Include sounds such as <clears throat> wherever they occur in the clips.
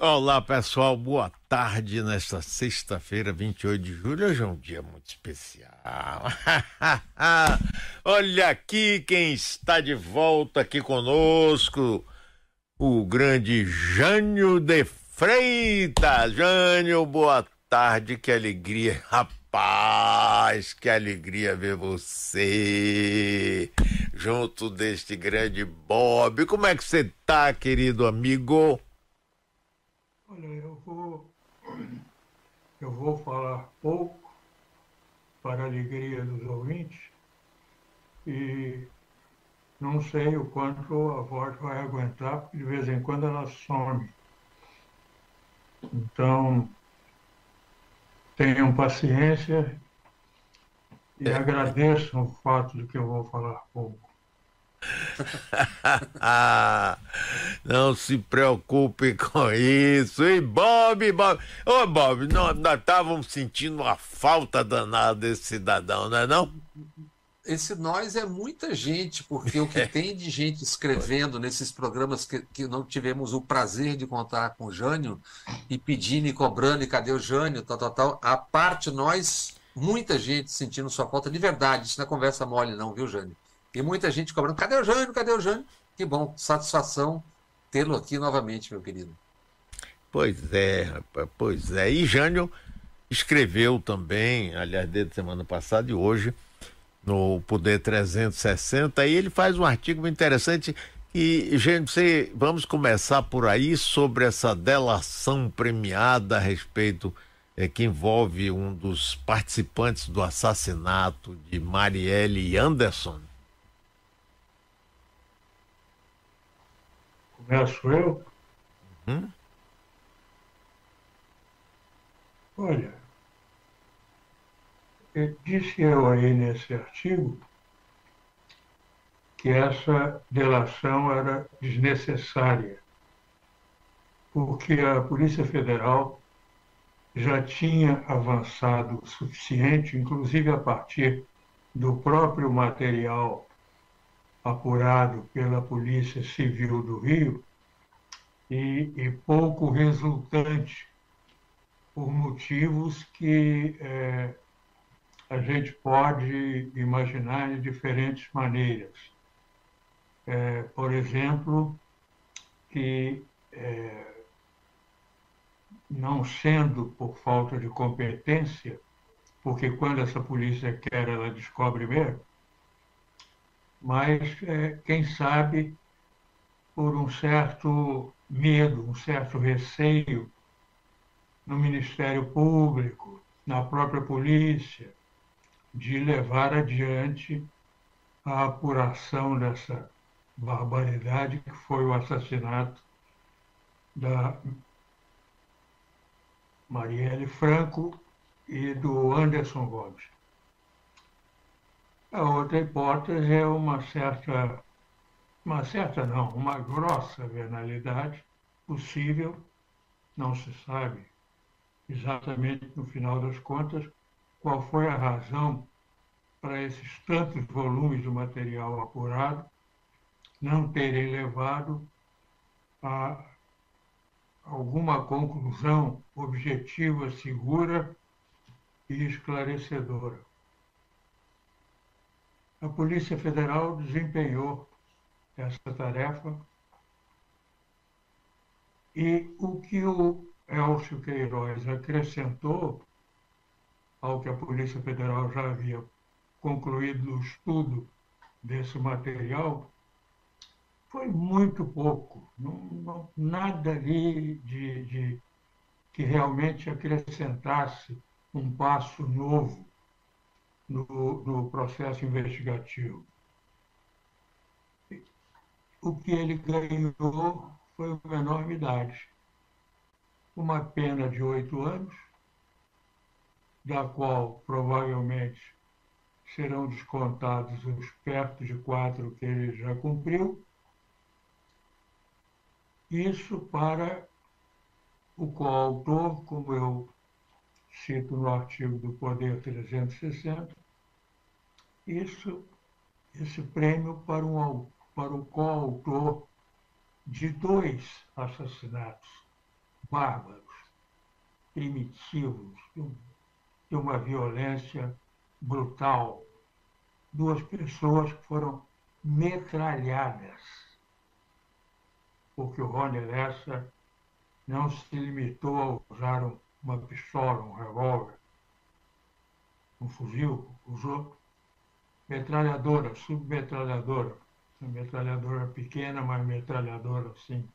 Olá, pessoal. Boa tarde nesta sexta-feira, 28 de julho. Hoje é um dia muito especial. <laughs> Olha aqui quem está de volta aqui conosco. O grande Jânio de Freitas. Jânio, boa tarde. Que alegria. <laughs> Rapaz, que alegria ver você junto deste grande Bob. Como é que você tá, querido amigo? Olha, eu vou, eu vou falar pouco para a alegria dos ouvintes e não sei o quanto a voz vai aguentar, porque de vez em quando ela some. Então, tenham paciência e é. agradeçam o fato de que eu vou falar pouco. <laughs> não se preocupe com isso. E Bob, Bob. Ô, Bob, nós estávamos sentindo uma falta danada desse cidadão, não é não? Esse nós é muita gente, porque o que <laughs> tem de gente escrevendo nesses programas que, que não tivemos o prazer de contar com o Jânio, e pedindo e cobrando, e cadê o Jânio, tal, tal, tal. A parte nós, muita gente sentindo sua falta de verdade. Isso não é conversa mole, não, viu, Jânio? E muita gente cobrando: cadê o Jânio? Cadê o Jânio? Que bom, satisfação tê-lo aqui novamente, meu querido. Pois é, rapaz, pois é. E Jânio escreveu também, aliás, desde semana passada e hoje, no Poder 360, e ele faz um artigo interessante e, gente, você, vamos começar por aí sobre essa delação premiada a respeito é, que envolve um dos participantes do assassinato de Marielle Anderson. Começo eu? Hum? Olha, disse eu aí nesse artigo que essa delação era desnecessária, porque a Polícia Federal já tinha avançado o suficiente, inclusive a partir do próprio material apurado pela Polícia Civil do Rio e, e pouco resultante por motivos que é, a gente pode imaginar de diferentes maneiras. É, por exemplo, que é, não sendo por falta de competência, porque quando essa polícia quer, ela descobre mesmo, mas é, quem sabe por um certo medo, um certo receio no Ministério Público, na própria polícia, de levar adiante a apuração dessa barbaridade que foi o assassinato da Marielle Franco e do Anderson Gomes. A outra hipótese é uma certa, uma certa não, uma grossa venalidade possível, não se sabe exatamente no final das contas qual foi a razão para esses tantos volumes de material apurado não terem levado a alguma conclusão objetiva, segura e esclarecedora a Polícia Federal desempenhou essa tarefa e o que o Elcio Queiroz acrescentou ao que a Polícia Federal já havia concluído no estudo desse material foi muito pouco, não, não, nada ali de, de que realmente acrescentasse um passo novo no, no processo investigativo. O que ele ganhou foi uma enormidade. Uma pena de oito anos, da qual provavelmente serão descontados os perto de quatro que ele já cumpriu. Isso para o coautor, como eu cito no artigo do Poder 360, isso, esse prêmio para um, para um coautor de dois assassinatos bárbaros, primitivos, de uma violência brutal. Duas pessoas que foram metralhadas, porque o Rony Lessa não se limitou a usar uma pistola, um revólver, um fuzil, usou metralhadora, submetralhadora. Metralhadora pequena, mas metralhadora sim.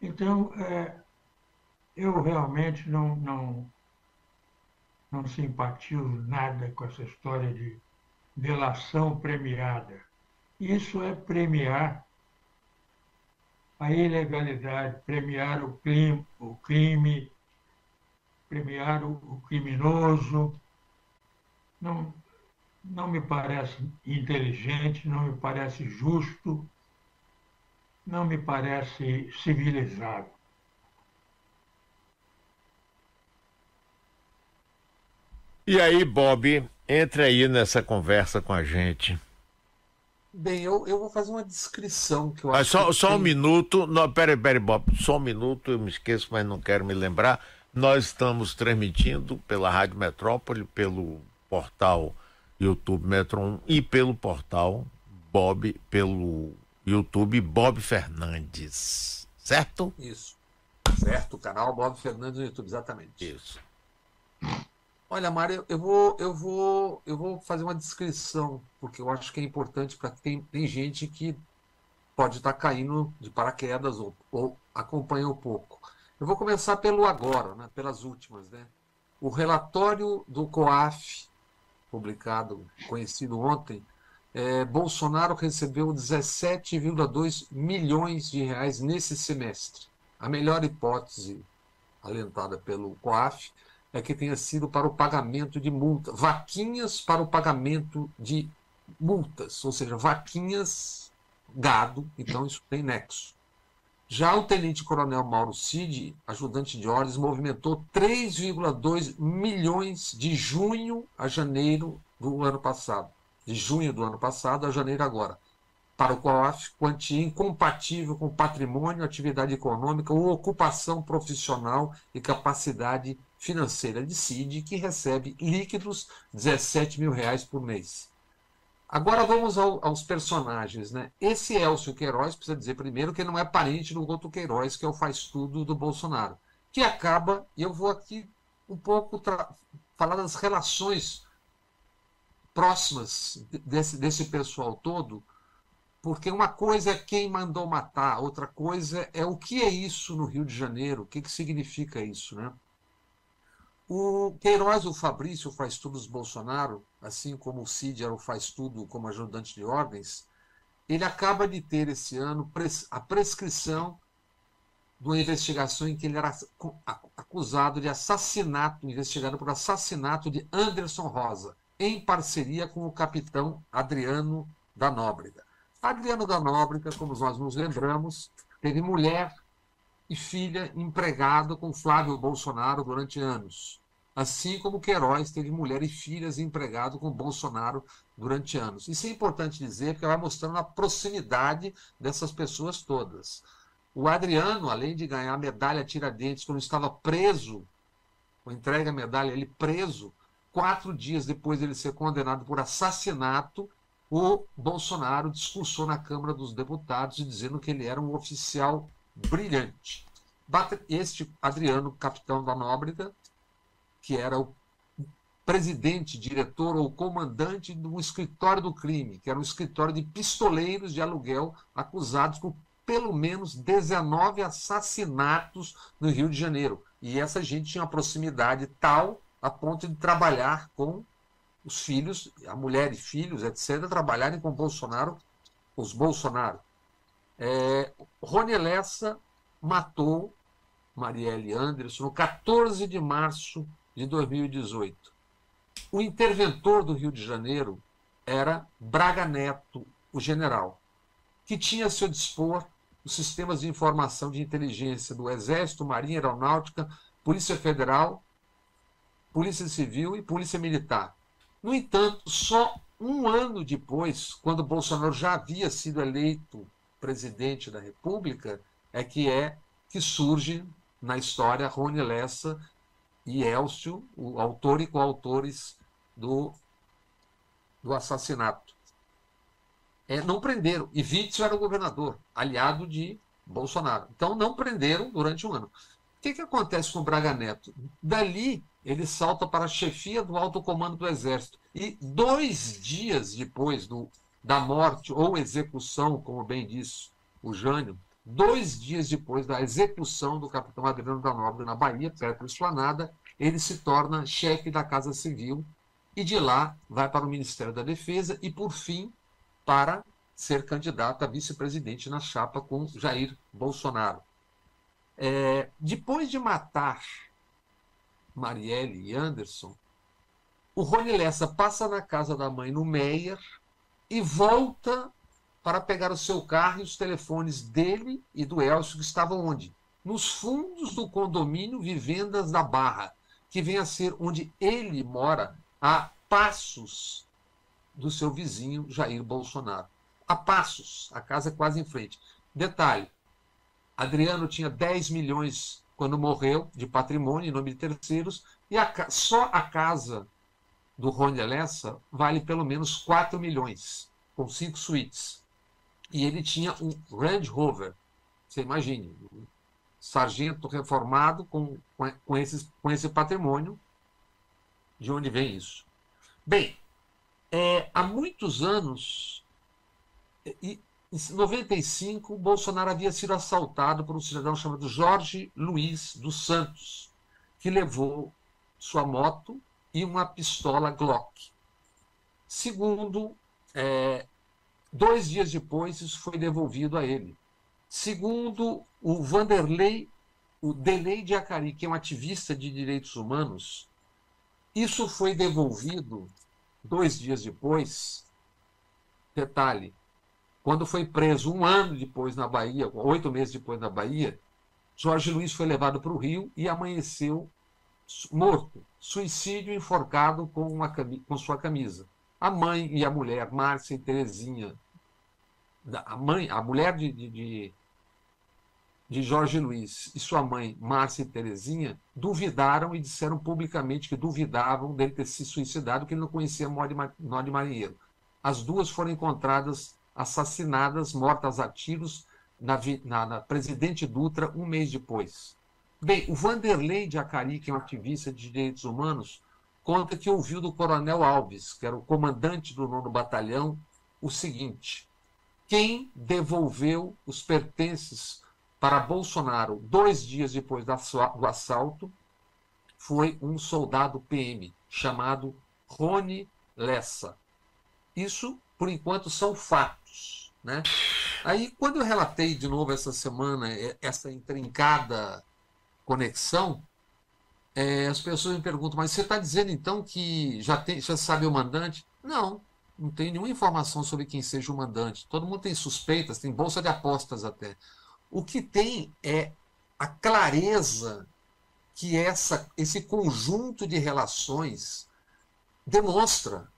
Então, é, eu realmente não, não, não simpatizo nada com essa história de delação premiada. Isso é premiar a ilegalidade, premiar o crime, o crime premiar o, criminoso. Não, não me parece inteligente, não me parece justo, não me parece civilizado. E aí, Bob, entre aí nessa conversa com a gente. Bem, eu, eu vou fazer uma descrição que eu ah, acho. Só, que só tem... um minuto. Não, peraí, peraí, Bob. Só um minuto, eu me esqueço, mas não quero me lembrar. Nós estamos transmitindo pela Rádio Metrópole, pelo portal YouTube Metron e pelo portal Bob, pelo YouTube Bob Fernandes. Certo? Isso. Certo, o canal Bob Fernandes no YouTube, exatamente. Isso. Olha, Mário, eu vou, eu vou, eu vou fazer uma descrição, porque eu acho que é importante para tem, tem gente que pode estar tá caindo de paraquedas ou, ou acompanha um pouco. Eu vou começar pelo agora, né, pelas últimas, né? O relatório do COAF, publicado, conhecido ontem, é, Bolsonaro recebeu 17,2 milhões de reais nesse semestre. A melhor hipótese alentada pelo COAF é que tenha sido para o pagamento de multas, vaquinhas para o pagamento de multas, ou seja, vaquinhas gado, então isso tem nexo. Já o tenente-coronel Mauro Cid, ajudante de ordens, movimentou 3,2 milhões de junho a janeiro do ano passado. De junho do ano passado a janeiro agora. Para o COAF, quantia incompatível com patrimônio, atividade econômica ou ocupação profissional e capacidade financeira de CID, que recebe líquidos 17 mil reais por mês. Agora vamos ao, aos personagens. Né? Esse Elcio Queiroz, precisa dizer primeiro que não é parente do outro Queiroz, que é o faz-tudo do Bolsonaro, que acaba, e eu vou aqui um pouco falar das relações próximas desse, desse pessoal todo, porque uma coisa é quem mandou matar, outra coisa é o que é isso no Rio de Janeiro, o que, que significa isso, né? O Queiroz, o Fabrício, faz tudo Bolsonaro, assim como o Cid era o faz tudo como ajudante de ordens, ele acaba de ter esse ano a prescrição de uma investigação em que ele era acusado de assassinato, investigado por assassinato de Anderson Rosa, em parceria com o capitão Adriano da Nóbrega. Adriano da Nóbrega, como nós nos lembramos, teve mulher e filha empregado com Flávio Bolsonaro durante anos assim como Queiroz teve mulher e filhas empregado com Bolsonaro durante anos. Isso é importante dizer, porque vai mostrando a proximidade dessas pessoas todas. O Adriano, além de ganhar a medalha Tiradentes quando estava preso, ou entrega a medalha ele preso, quatro dias depois de ele ser condenado por assassinato, o Bolsonaro discursou na Câmara dos Deputados dizendo que ele era um oficial brilhante. Este Adriano, capitão da Nóbrega, que era o presidente, diretor ou comandante do escritório do crime, que era um escritório de pistoleiros de aluguel acusados por pelo menos 19 assassinatos no Rio de Janeiro. E essa gente tinha uma proximidade tal a ponto de trabalhar com os filhos, a mulher e filhos, etc., trabalharem com Bolsonaro, os Bolsonaro. É, Rony Lessa matou Marielle Anderson no 14 de março de 2018. O interventor do Rio de Janeiro era Braga Neto, o general, que tinha a seu dispor os sistemas de informação de inteligência do Exército, Marinha Aeronáutica, Polícia Federal, Polícia Civil e Polícia Militar. No entanto, só um ano depois, quando Bolsonaro já havia sido eleito presidente da República, é que é que surge na história Rony Lessa e Elcio, o autor e coautores do, do assassinato. É, não prenderam. E Witzel era o governador, aliado de Bolsonaro. Então não prenderam durante um ano. O que, que acontece com o Braga Neto? Dali ele salta para a chefia do alto comando do Exército. E dois dias depois do, da morte ou execução, como bem disse o Jânio, dois dias depois da execução do capitão Adriano da Nobre na Bahia, perto da Esplanada, ele se torna chefe da Casa Civil e de lá vai para o Ministério da Defesa e, por fim, para ser candidato a vice-presidente na chapa com Jair Bolsonaro. É, depois de matar Marielle e Anderson, o Rony Lessa passa na casa da mãe no Meyer e volta para pegar o seu carro e os telefones dele e do Elcio, que estavam onde? Nos fundos do condomínio Vivendas da Barra, que vem a ser onde ele mora, a passos do seu vizinho Jair Bolsonaro. A passos, a casa é quase em frente. Detalhe: Adriano tinha 10 milhões quando morreu de patrimônio em nome de terceiros, e a, só a casa do Rony Alessa vale pelo menos 4 milhões, com cinco suítes. E ele tinha um Range Rover, você imagine, um sargento reformado com, com, esses, com esse patrimônio. De onde vem isso? Bem, é, há muitos anos, e, em 95, Bolsonaro havia sido assaltado por um cidadão chamado Jorge Luiz dos Santos, que levou sua moto e uma pistola Glock. Segundo, é, dois dias depois, isso foi devolvido a ele. Segundo o Vanderlei, o Delei de Acari, que é um ativista de direitos humanos, isso foi devolvido dois dias depois. Detalhe: quando foi preso um ano depois na Bahia, oito meses depois na Bahia, Jorge Luiz foi levado para o Rio e amanheceu morto, suicídio enforcado com, uma, com sua camisa. A mãe e a mulher, Márcia e Terezinha, a mãe, a mulher de, de, de Jorge Luiz e sua mãe, Márcia e Terezinha, duvidaram e disseram publicamente que duvidavam dele ter se suicidado, que ele não conhecia de marinheiro. As duas foram encontradas assassinadas, mortas a tiros, na, na, na Presidente Dutra um mês depois. Bem, o Vanderlei de Acari, que é um ativista de direitos humanos, conta que ouviu do Coronel Alves, que era o comandante do nono batalhão, o seguinte: quem devolveu os pertences para Bolsonaro dois dias depois do assalto foi um soldado PM chamado Rony Lessa. Isso, por enquanto, são fatos. Né? Aí, quando eu relatei de novo essa semana essa intrincada conexão, é, as pessoas me perguntam, mas você está dizendo então que já, tem, já sabe o mandante? Não, não tem nenhuma informação sobre quem seja o mandante. Todo mundo tem suspeitas, tem bolsa de apostas até. O que tem é a clareza que essa, esse conjunto de relações demonstra.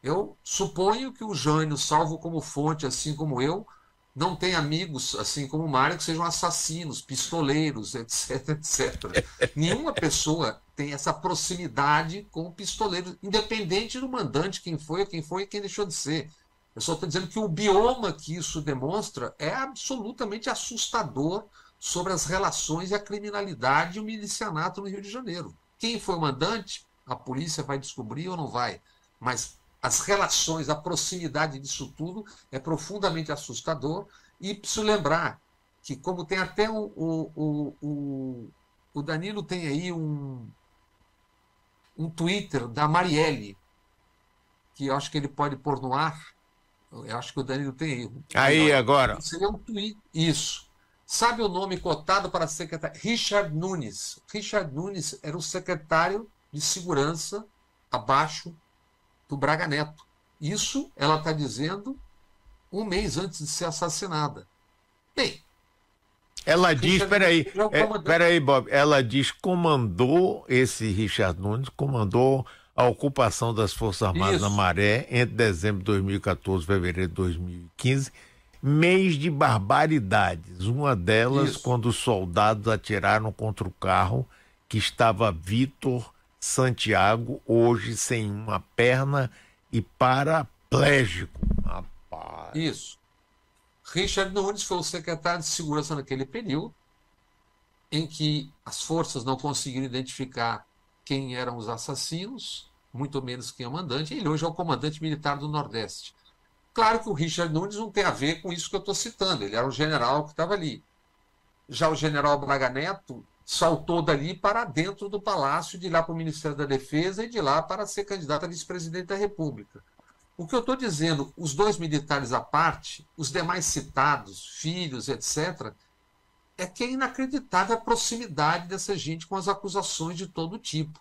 Eu suponho que o Jânio, salvo como fonte, assim como eu, não tem amigos, assim como o Mário, que sejam assassinos, pistoleiros, <laughs> etc, etc. Nenhuma pessoa tem essa proximidade com o pistoleiro, independente do mandante, quem foi, quem foi e quem deixou de ser. Eu só estou dizendo que o bioma que isso demonstra é absolutamente assustador sobre as relações e a criminalidade e o milicianato no Rio de Janeiro. Quem foi o mandante, a polícia vai descobrir ou não vai. Mas as relações, a proximidade disso tudo é profundamente assustador. E preciso lembrar que, como tem até o, o, o, o Danilo tem aí um, um Twitter da Marielle, que eu acho que ele pode pôr no ar. Eu acho que o Danilo tem aí. Aí, agora. Seria um tweet. Isso. Sabe o nome cotado para secretário? Richard Nunes. Richard Nunes era o secretário de segurança abaixo do Braga Neto. Isso ela está dizendo um mês antes de ser assassinada. Bem. Ela diz, peraí, é, peraí, Bob, ela diz comandou esse Richard Nunes, comandou a ocupação das Forças Armadas Isso. na Maré entre dezembro de 2014 e fevereiro de 2015 mês de barbaridades. Uma delas, Isso. quando os soldados atiraram contra o carro que estava Vitor Santiago, hoje sem uma perna e paraplégico. Rapaz. Isso. Richard Nunes foi o secretário de segurança naquele período, em que as forças não conseguiram identificar quem eram os assassinos, muito menos quem é o mandante. Ele hoje é o comandante militar do Nordeste. Claro que o Richard Nunes não tem a ver com isso que eu estou citando, ele era um general que estava ali. Já o general Braga Neto saltou dali para dentro do palácio, de lá para o Ministério da Defesa e de lá para ser candidato a vice-presidente da República. O que eu estou dizendo, os dois militares à parte, os demais citados, filhos, etc., é que é inacreditável a proximidade dessa gente com as acusações de todo tipo.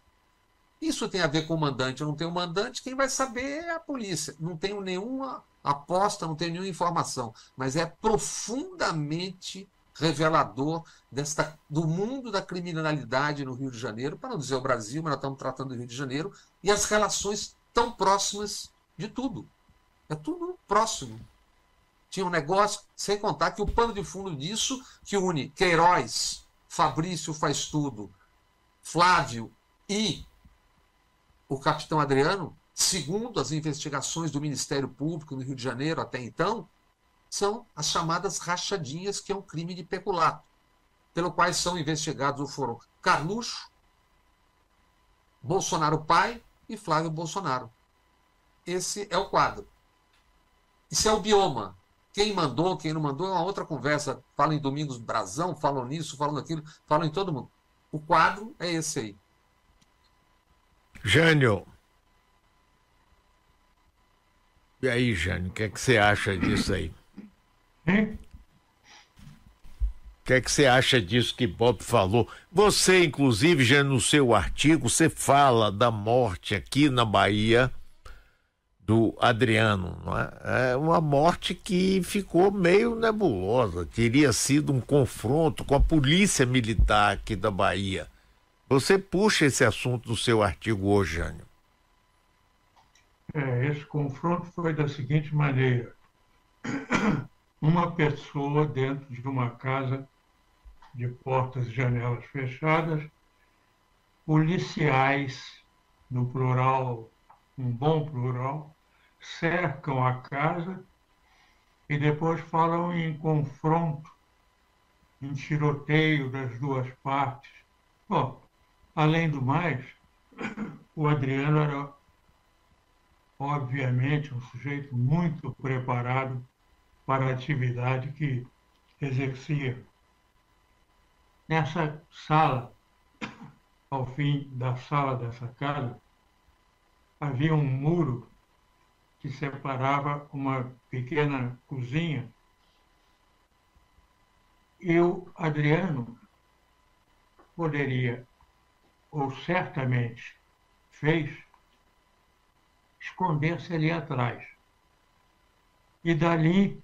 Isso tem a ver com o mandante ou não tem o mandante, quem vai saber é a polícia. Não tenho nenhuma aposta, não tenho nenhuma informação, mas é profundamente revelador desta, do mundo da criminalidade no Rio de Janeiro, para não dizer o Brasil, mas nós estamos tratando do Rio de Janeiro, e as relações tão próximas de tudo. É tudo próximo. Tinha um negócio, sem contar que o pano de fundo disso que une Queiroz, Fabrício faz tudo, Flávio e o capitão Adriano, segundo as investigações do Ministério Público no Rio de Janeiro até então, são as chamadas rachadinhas, que é um crime de peculato, pelo quais são investigados foram Carluxo, Bolsonaro pai e Flávio Bolsonaro. Esse é o quadro. Isso é o bioma. Quem mandou, quem não mandou, é uma outra conversa. Falam em Domingos Brazão, falam nisso, falam naquilo, falam em todo mundo. O quadro é esse aí. Jânio. E aí, Jânio, o que, é que você acha disso aí? O que é que você acha disso que Bob falou? Você, inclusive, já no seu artigo, você fala da morte aqui na Bahia do Adriano. É? é? uma morte que ficou meio nebulosa. Teria sido um confronto com a polícia militar aqui da Bahia. Você puxa esse assunto no seu artigo hoje, Jânio. É, esse confronto foi da seguinte maneira uma pessoa dentro de uma casa de portas e janelas fechadas, policiais, no plural, um bom plural, cercam a casa e depois falam em confronto, em tiroteio das duas partes. Bom, além do mais, o Adriano era, obviamente, um sujeito muito preparado para a atividade que exercia. Nessa sala, ao fim da sala dessa casa, havia um muro que separava uma pequena cozinha. E o Adriano poderia, ou certamente fez, esconder-se ali atrás. E dali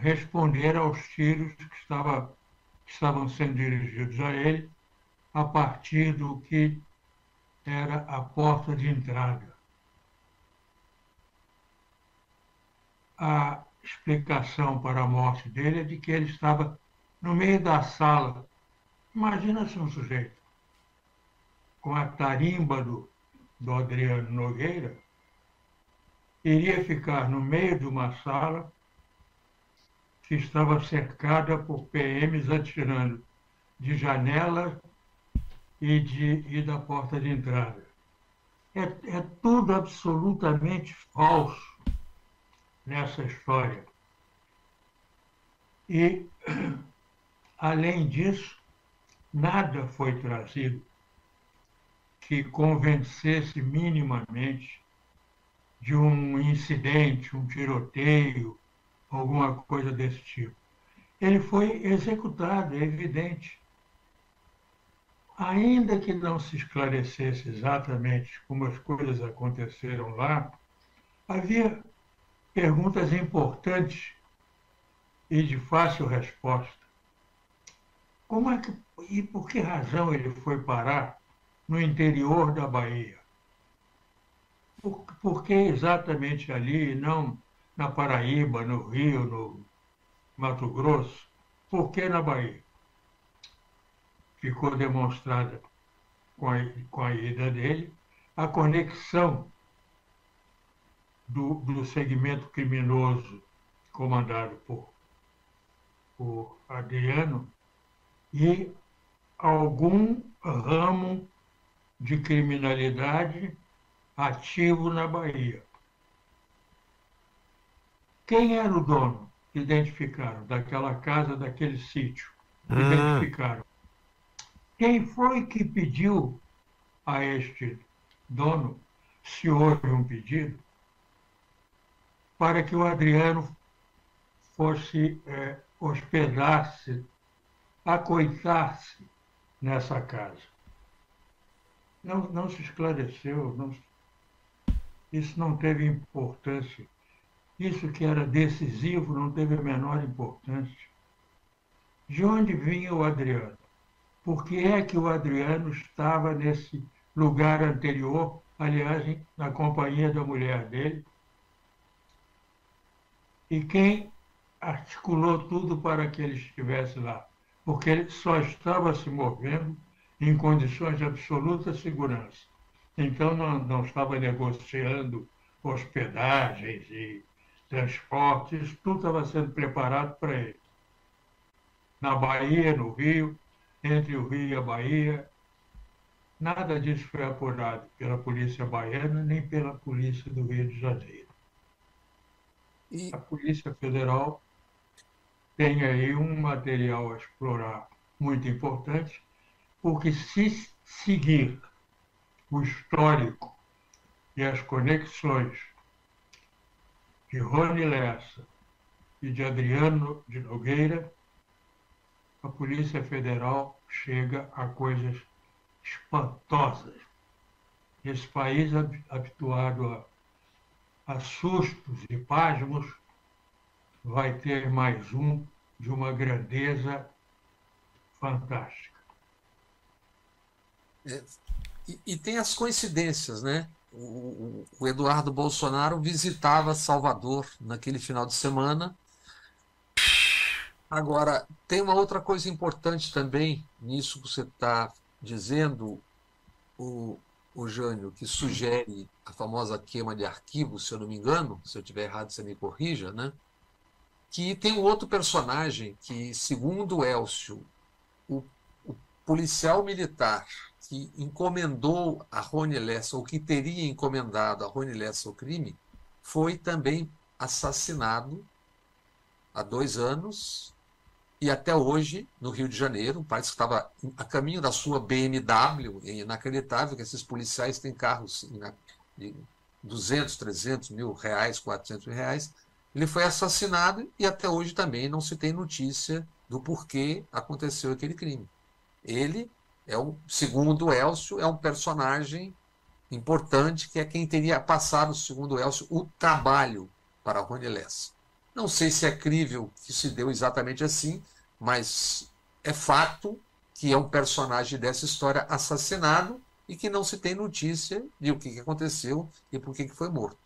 responder aos tiros que, estava, que estavam sendo dirigidos a ele a partir do que era a porta de entrada. A explicação para a morte dele é de que ele estava no meio da sala. Imagina-se um sujeito com a tarimba do, do Adriano Nogueira, iria ficar no meio de uma sala que estava cercada por PMs atirando de janela e, de, e da porta de entrada. É, é tudo absolutamente falso nessa história. E, <clears throat> além disso, nada foi trazido que convencesse minimamente de um incidente, um tiroteio, alguma coisa desse tipo. Ele foi executado, é evidente. Ainda que não se esclarecesse exatamente como as coisas aconteceram lá, havia perguntas importantes e de fácil resposta. Como é que e por que razão ele foi parar no interior da Bahia? Por, por que exatamente ali e não na Paraíba, no Rio, no, Mato Grosso, por que na Bahia? Ficou demonstrada com a, com a ida dele a conexão do, do segmento criminoso comandado por, por Adriano e algum ramo de criminalidade ativo na Bahia. Quem era o dono? Identificaram, daquela casa, daquele sítio. Hum. Identificaram. Quem foi que pediu a este dono, se houve um pedido, para que o Adriano fosse é, hospedar-se, acoitar-se nessa casa. Não, não se esclareceu, não, isso não teve importância. Isso que era decisivo não teve a menor importância. De onde vinha o Adriano? Por que é que o Adriano estava nesse lugar anterior, aliás, na companhia da mulher dele? E quem articulou tudo para que ele estivesse lá? Porque ele só estava se movendo em condições de absoluta segurança. Então, não, não estava negociando hospedagens e transportes, tudo estava sendo preparado para ele. Na Bahia, no Rio, entre o Rio e a Bahia, nada disso foi apurado pela polícia baiana nem pela polícia do Rio de Janeiro. E... A Polícia Federal tem aí um material a explorar muito importante, porque se seguir o histórico e as conexões de Rony Lessa e de Adriano de Nogueira, a Polícia Federal chega a coisas espantosas. Esse país habituado a, a sustos e pasmos vai ter mais um de uma grandeza fantástica. É, e, e, tem as coincidências, né? O, Eduardo Bolsonaro visitava Salvador naquele final de semana. Agora, tem uma outra coisa importante também nisso que você está dizendo, o, o Jânio, que sugere a famosa queima de arquivos, se eu não me engano, se eu estiver errado, você me corrija, né? Que tem um outro personagem que, segundo Elcio, o, o policial militar que encomendou a Rony Lessa, ou que teria encomendado a Rony Lessa o crime, foi também assassinado há dois anos e até hoje no Rio de Janeiro, parece que estava a caminho da sua BMW, é inacreditável que esses policiais têm carros de 200, 300 mil reais, 400 mil reais, ele foi assassinado e até hoje também não se tem notícia do porquê aconteceu aquele crime. Ele é um, segundo Elcio, é um personagem importante que é quem teria passado, segundo Elcio, o trabalho para Rony Lessa. Não sei se é crível que se deu exatamente assim, mas é fato que é um personagem dessa história assassinado e que não se tem notícia de o que aconteceu e por que foi morto.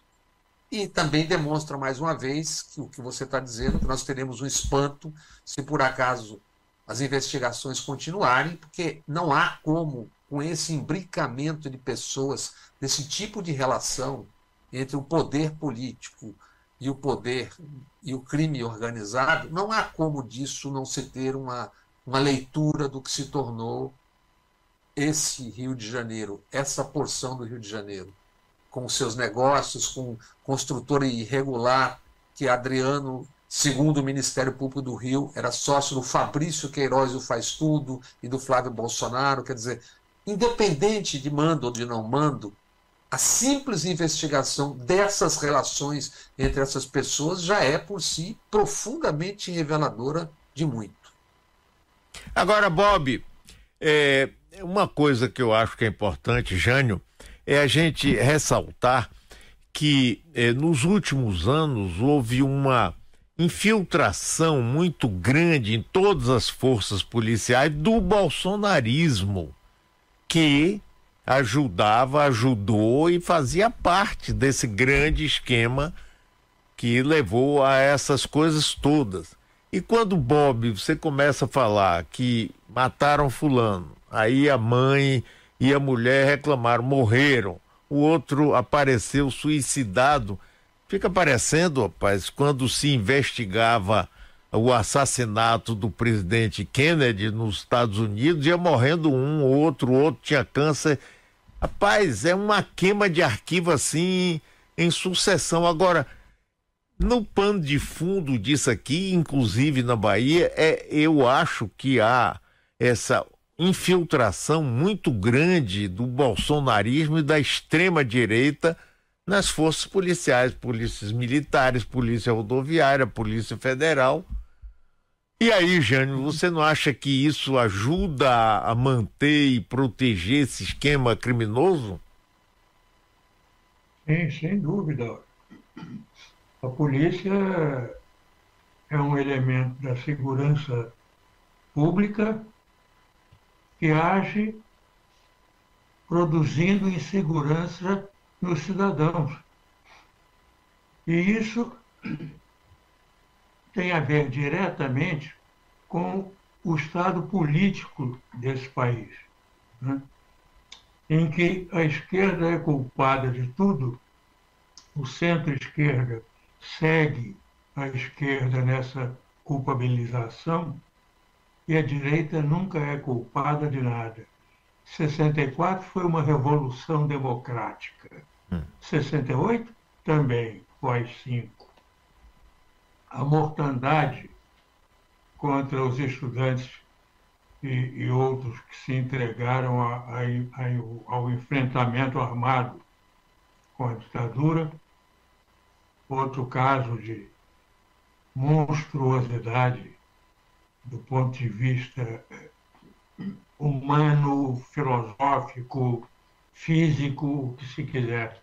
E também demonstra mais uma vez que o que você está dizendo, que nós teremos um espanto se por acaso as investigações continuarem, porque não há como, com esse imbricamento de pessoas, desse tipo de relação entre o poder político e o poder e o crime organizado, não há como disso não se ter uma, uma leitura do que se tornou esse Rio de Janeiro, essa porção do Rio de Janeiro, com seus negócios, com construtora irregular que Adriano Segundo o Ministério Público do Rio, era sócio do Fabrício Queiroz, o Faz Tudo, e do Flávio Bolsonaro. Quer dizer, independente de mando ou de não mando, a simples investigação dessas relações entre essas pessoas já é, por si, profundamente reveladora de muito. Agora, Bob, é, uma coisa que eu acho que é importante, Jânio, é a gente ressaltar que é, nos últimos anos houve uma infiltração muito grande em todas as forças policiais do bolsonarismo, que ajudava, ajudou e fazia parte desse grande esquema que levou a essas coisas todas. E quando Bob, você começa a falar que mataram fulano, aí a mãe e a mulher reclamaram, morreram, o outro apareceu suicidado, fica parecendo, rapaz, quando se investigava o assassinato do presidente Kennedy nos Estados Unidos, ia morrendo um, outro, outro tinha câncer. Rapaz, é uma queima de arquivo assim em sucessão. Agora, no pano de fundo disso aqui, inclusive na Bahia, é, eu acho que há essa infiltração muito grande do bolsonarismo e da extrema direita nas forças policiais, polícias militares, polícia rodoviária, polícia federal. E aí, Jânio, você não acha que isso ajuda a manter e proteger esse esquema criminoso? Sim, sem dúvida. A polícia é um elemento da segurança pública que age produzindo insegurança nos cidadãos. E isso tem a ver diretamente com o estado político desse país, né? em que a esquerda é culpada de tudo, o centro-esquerda segue a esquerda nessa culpabilização e a direita nunca é culpada de nada. 64 foi uma revolução democrática. Hum. 68 também, foi cinco a mortandade contra os estudantes e, e outros que se entregaram a, a, a, ao enfrentamento armado com a ditadura. Outro caso de monstruosidade do ponto de vista eh, humano, filosófico, físico, o que se quiser.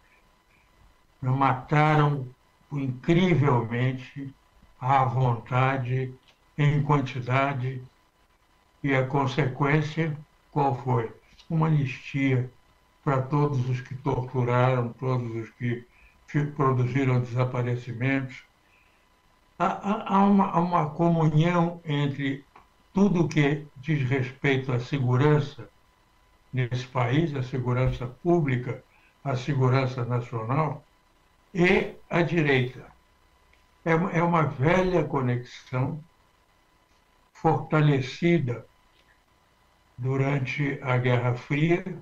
Mataram incrivelmente à vontade, em quantidade, e a consequência qual foi? Uma anistia para todos os que torturaram, todos os que produziram desaparecimentos. Há, há, uma, uma comunhão entre tudo que diz respeito à segurança nesse país, a segurança pública, a segurança nacional, e a direita é, é uma velha conexão fortalecida durante a Guerra Fria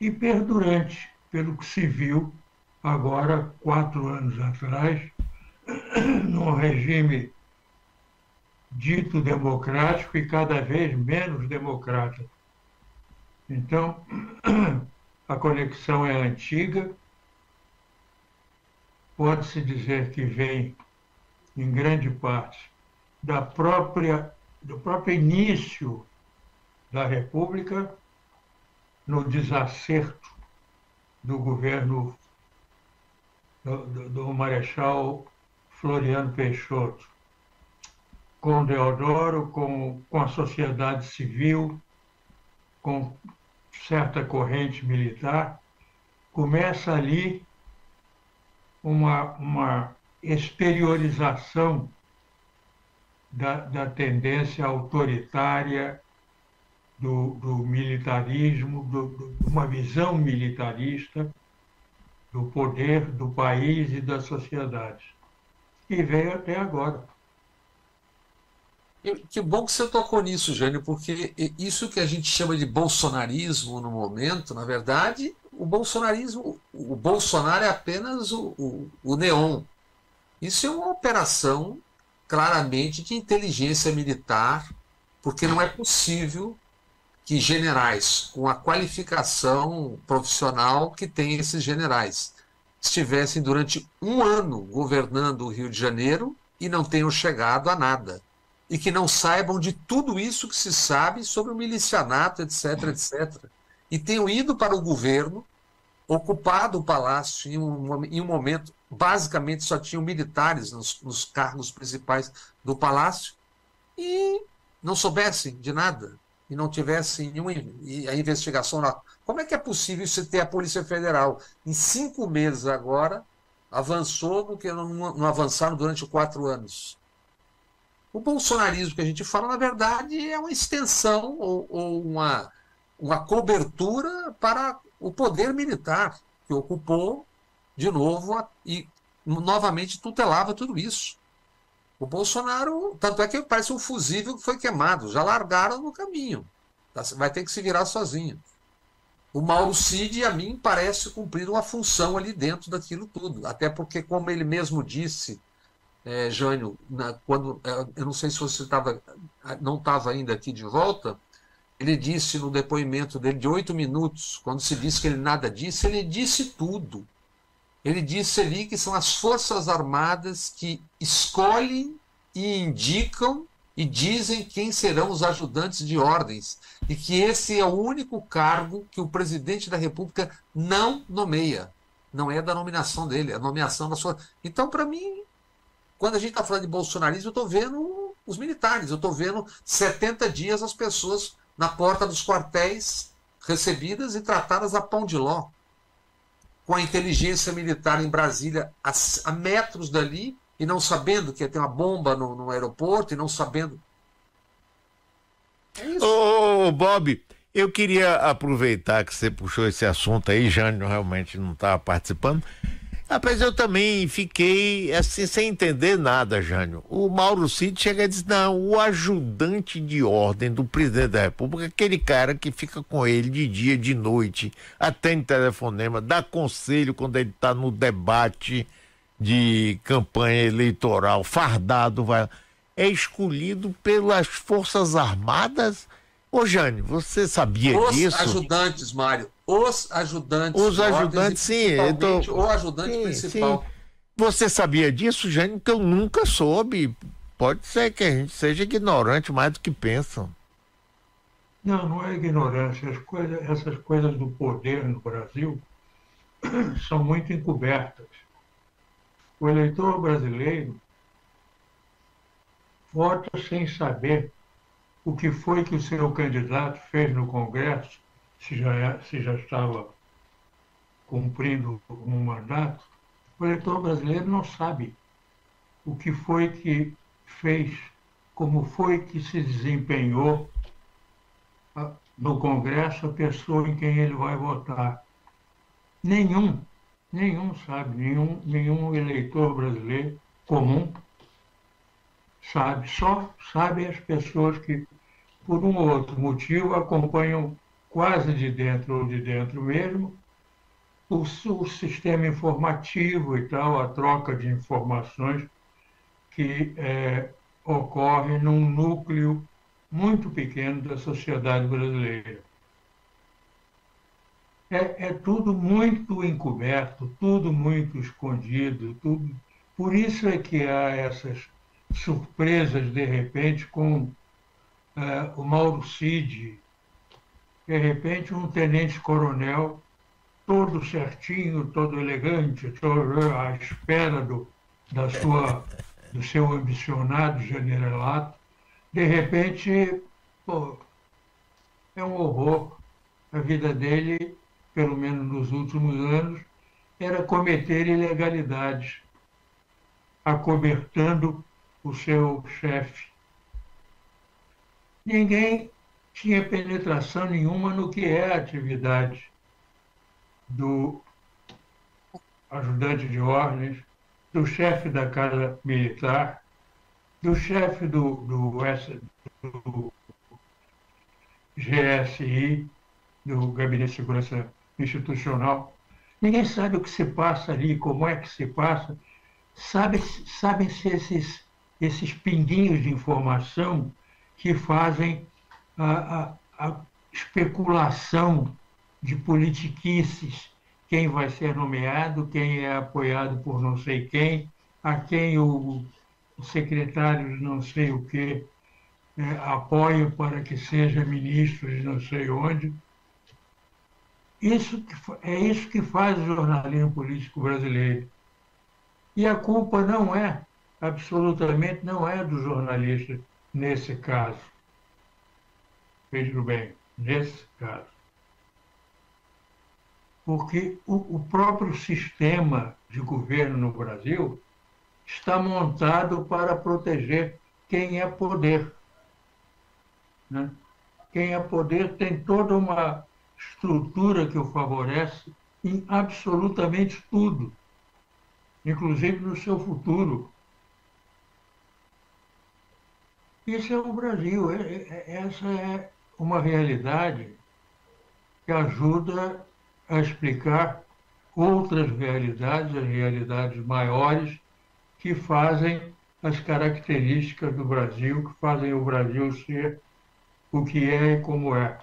e perdurante, pelo que se viu agora, quatro anos atrás, <clears throat> num regime dito democrático e cada vez menos democrático. Então, <clears throat> a conexão é antiga, pode-se dizer que vem, em grande parte, da própria, do próprio início da República, no desacerto do governo do, do, do Marechal Floriano Peixoto, com Deodoro, com, com a sociedade civil, com certa corrente militar, começa ali uma, uma exteriorização da, da tendência autoritária do, do militarismo, do, uma visão militarista do poder do país e da sociedade. E veio até agora. Que bom que você tocou nisso, Jânio, porque isso que a gente chama de bolsonarismo no momento, na verdade, o bolsonarismo, o Bolsonaro é apenas o, o, o neon. Isso é uma operação claramente de inteligência militar, porque não é possível que generais com a qualificação profissional que tem esses generais estivessem durante um ano governando o Rio de Janeiro e não tenham chegado a nada. E que não saibam de tudo isso que se sabe sobre o milicianato, etc, etc e tenham ido para o governo, ocupado o palácio em um, em um momento, basicamente só tinham militares nos, nos cargos principais do palácio, e não soubessem de nada, e não tivessem nenhuma a investigação lá. Como é que é possível você ter a Polícia Federal em cinco meses agora avançou do que não, não avançaram durante quatro anos? O bolsonarismo que a gente fala, na verdade, é uma extensão ou, ou uma, uma cobertura para o poder militar, que ocupou de novo e novamente tutelava tudo isso. O Bolsonaro, tanto é que parece um fusível que foi queimado, já largaram no caminho. Tá, vai ter que se virar sozinho. O Mauro Cid, a mim, parece cumprir uma função ali dentro daquilo tudo. Até porque, como ele mesmo disse, é, Jânio, na, quando, é, eu não sei se você tava, não estava ainda aqui de volta, ele disse no depoimento dele de oito minutos, quando se disse que ele nada disse, ele disse tudo. Ele disse ali que são as Forças Armadas que escolhem e indicam e dizem quem serão os ajudantes de ordens e que esse é o único cargo que o presidente da República não nomeia. Não é da nominação dele, é a nomeação da sua. Então, para mim, quando a gente está falando de bolsonarismo, eu estou vendo os militares, eu estou vendo 70 dias as pessoas na porta dos quartéis recebidas e tratadas a pão de ló. Com a inteligência militar em Brasília a, a metros dali, e não sabendo que ia ter uma bomba no, no aeroporto, e não sabendo. É isso. Ô, Bob, eu queria aproveitar que você puxou esse assunto aí, Jânio realmente não estava participando. Rapaz, eu também fiquei assim, sem entender nada, Jânio. O Mauro Cid chega e diz: não, o ajudante de ordem do presidente da República, aquele cara que fica com ele de dia, de noite, atende telefonema, dá conselho quando ele está no debate de campanha eleitoral, fardado, vai, é escolhido pelas Forças Armadas. Ô, Jânio, você sabia Os disso? Os ajudantes, Mário. Os ajudantes. Os ajudantes, sim. Tô... O ajudante sim, principal. Sim. Você sabia disso, Jânio? Que eu nunca soube. Pode ser que a gente seja ignorante mais do que pensam. Não, não é ignorância. As coisas, essas coisas do poder no Brasil <coughs> são muito encobertas o eleitor brasileiro vota sem saber o que foi que o seu candidato fez no Congresso, se já, é, se já estava cumprindo um mandato. O eleitor brasileiro não sabe o que foi que fez, como foi que se desempenhou no Congresso a pessoa em quem ele vai votar. Nenhum Nenhum sabe, nenhum, nenhum eleitor brasileiro comum sabe. Só sabem as pessoas que, por um ou outro motivo, acompanham quase de dentro ou de dentro mesmo o, o sistema informativo e tal, a troca de informações que é, ocorre num núcleo muito pequeno da sociedade brasileira é, é tudo muito encoberto, tudo muito escondido, tudo. Por isso é que há essas surpresas de repente com uh, o Mauro Cid, de repente um tenente-coronel todo certinho, todo elegante, todo à espera do, da sua, do seu ambicionado generalato, de repente, pô, é um horror. A vida dele pelo menos nos últimos anos, era cometer ilegalidades, acobertando o seu chefe. Ninguém tinha penetração nenhuma no que é a atividade do ajudante de ordens, do chefe da Casa Militar, do chefe do, do, do GSI, do Gabinete de Segurança institucional. Ninguém sabe o que se passa ali, como é que se passa. Sabem-se esses, esses pinguinhos de informação que fazem a, a, a especulação de politiquices, quem vai ser nomeado, quem é apoiado por não sei quem, a quem o, secretário de não sei o que é, apoia para que seja ministro de não sei onde. Isso é isso que faz o jornalismo político brasileiro. E a culpa não é, absolutamente não é do jornalista nesse caso. Veja bem, nesse caso. Porque o, o próprio sistema de governo no Brasil está montado para proteger quem é poder. Né? Quem é poder tem toda uma estrutura que o favorece em absolutamente tudo, inclusive no seu futuro. Isso é o Brasil, é, é, essa é uma realidade que ajuda a explicar outras realidades, as realidades maiores, que fazem as características do Brasil, que fazem o Brasil ser o que é e como é.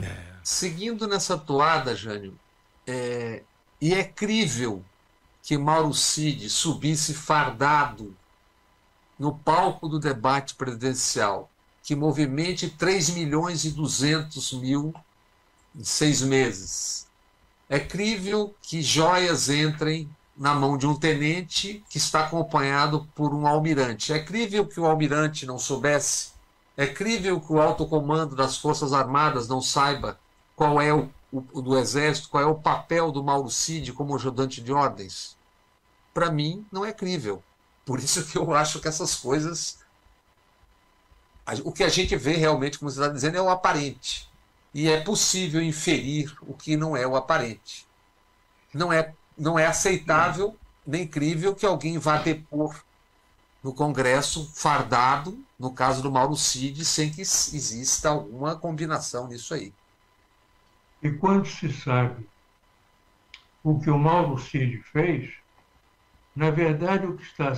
é. Seguindo nessa toada, Jânio, é, e é crível que Mauro Cid subisse fardado no palco do debate presidencial, que movimente 3 milhões e 200 mil em seis meses. É crível que joias entrem na mão de um tenente que está acompanhado por um almirante. É crível que o almirante não soubesse. É crível que o alto comando das Forças Armadas não saiba qual é o, o do Exército, qual é o papel do Mauro Cid como ajudante de ordens. Para mim, não é crível. Por isso que eu acho que essas coisas. O que a gente vê realmente, como você está dizendo, é o aparente. E é possível inferir o que não é o aparente. Não é, não é aceitável nem crível que alguém vá depor no Congresso fardado, no caso do Mauro Cid, sem que exista alguma combinação nisso aí. E quando se sabe o que o Mauro Cid fez, na verdade, o que, está,